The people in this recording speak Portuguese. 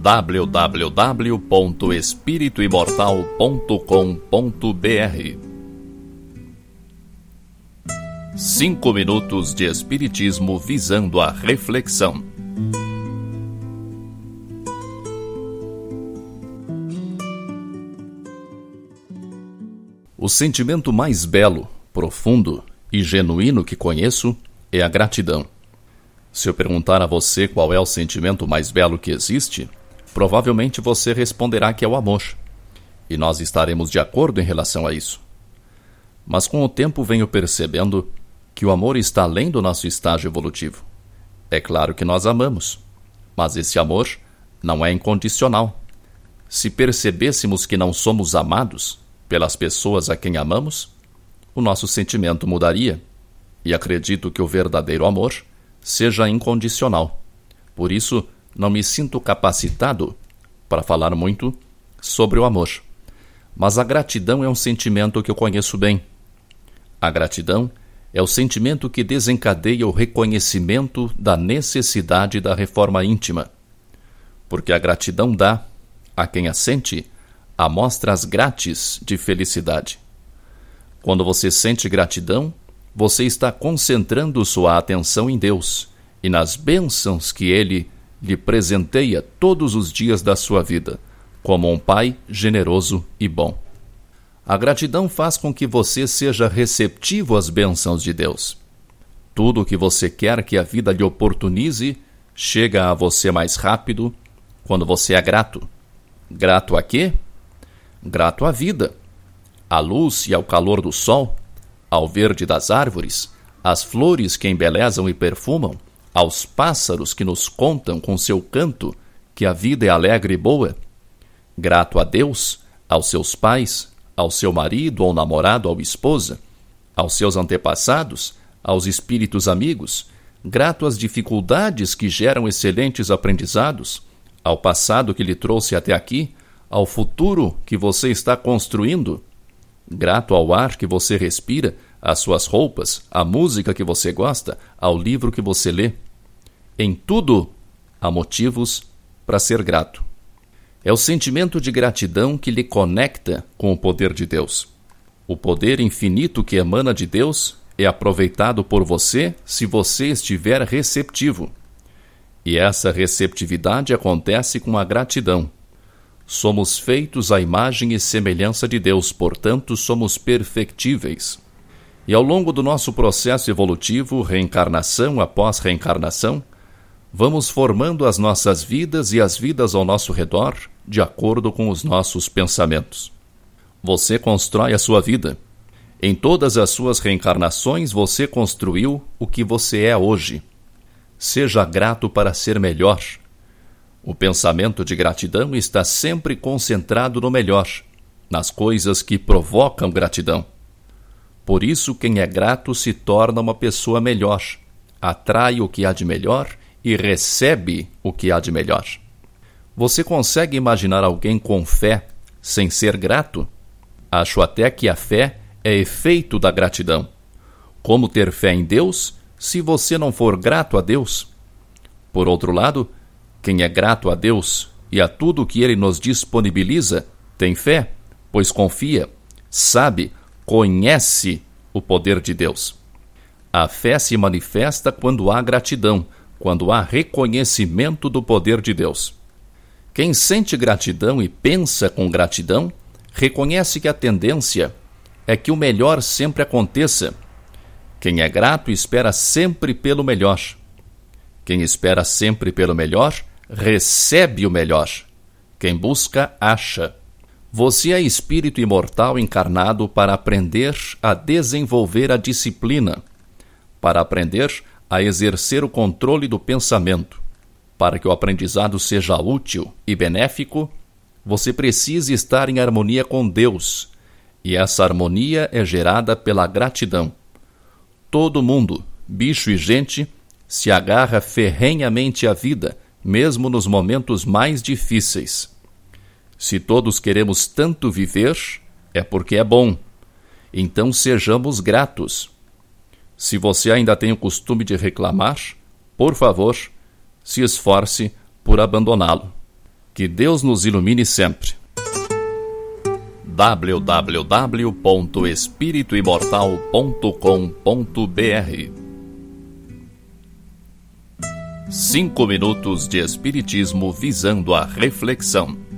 www.espirituimortal.com.br Cinco minutos de Espiritismo visando a reflexão. O sentimento mais belo, profundo e genuíno que conheço é a gratidão. Se eu perguntar a você qual é o sentimento mais belo que existe, provavelmente você responderá que é o amor. E nós estaremos de acordo em relação a isso. Mas com o tempo venho percebendo que o amor está além do nosso estágio evolutivo. É claro que nós amamos, mas esse amor não é incondicional. Se percebêssemos que não somos amados pelas pessoas a quem amamos, o nosso sentimento mudaria. E acredito que o verdadeiro amor seja incondicional. Por isso, não me sinto capacitado para falar muito sobre o amor. Mas a gratidão é um sentimento que eu conheço bem. A gratidão é o sentimento que desencadeia o reconhecimento da necessidade da reforma íntima. Porque a gratidão dá, a quem a sente, amostras grátis de felicidade. Quando você sente gratidão, você está concentrando sua atenção em Deus e nas bênçãos que Ele lhe presenteia todos os dias da sua vida, como um Pai generoso e bom. A gratidão faz com que você seja receptivo às bênçãos de Deus. Tudo o que você quer que a vida lhe oportunize chega a você mais rápido quando você é grato. Grato a quê? Grato à vida, à luz e ao calor do sol, ao verde das árvores, às flores que embelezam e perfumam, aos pássaros que nos contam com seu canto que a vida é alegre e boa. Grato a Deus, aos seus pais, ao seu marido ou namorado ou esposa, aos seus antepassados, aos espíritos amigos, grato às dificuldades que geram excelentes aprendizados, ao passado que lhe trouxe até aqui, ao futuro que você está construindo, grato ao ar que você respira, às suas roupas, à música que você gosta, ao livro que você lê. Em tudo há motivos para ser grato. É o sentimento de gratidão que lhe conecta com o poder de Deus. O poder infinito que emana de Deus é aproveitado por você se você estiver receptivo. E essa receptividade acontece com a gratidão Somos feitos à imagem e semelhança de Deus, portanto, somos perfectíveis. E ao longo do nosso processo evolutivo, reencarnação após reencarnação, vamos formando as nossas vidas e as vidas ao nosso redor de acordo com os nossos pensamentos. Você constrói a sua vida. Em todas as suas reencarnações, você construiu o que você é hoje. Seja grato para ser melhor o pensamento de gratidão está sempre concentrado no melhor, nas coisas que provocam gratidão. Por isso, quem é grato se torna uma pessoa melhor, atrai o que há de melhor e recebe o que há de melhor. Você consegue imaginar alguém com fé sem ser grato? Acho até que a fé é efeito da gratidão. Como ter fé em Deus se você não for grato a Deus? Por outro lado, quem é grato a Deus e a tudo que Ele nos disponibiliza, tem fé, pois confia, sabe, conhece o poder de Deus. A fé se manifesta quando há gratidão, quando há reconhecimento do poder de Deus. Quem sente gratidão e pensa com gratidão, reconhece que a tendência é que o melhor sempre aconteça. Quem é grato espera sempre pelo melhor. Quem espera sempre pelo melhor recebe o melhor. Quem busca, acha. Você é espírito imortal encarnado para aprender a desenvolver a disciplina, para aprender a exercer o controle do pensamento. Para que o aprendizado seja útil e benéfico, você precisa estar em harmonia com Deus, e essa harmonia é gerada pela gratidão. Todo mundo, bicho e gente, se agarra ferrenhamente à vida mesmo nos momentos mais difíceis. Se todos queremos tanto viver, é porque é bom. Então sejamos gratos. Se você ainda tem o costume de reclamar, por favor, se esforce por abandoná-lo. Que Deus nos ilumine sempre. www.espirituimortal.com.br Cinco minutos de Espiritismo visando a reflexão.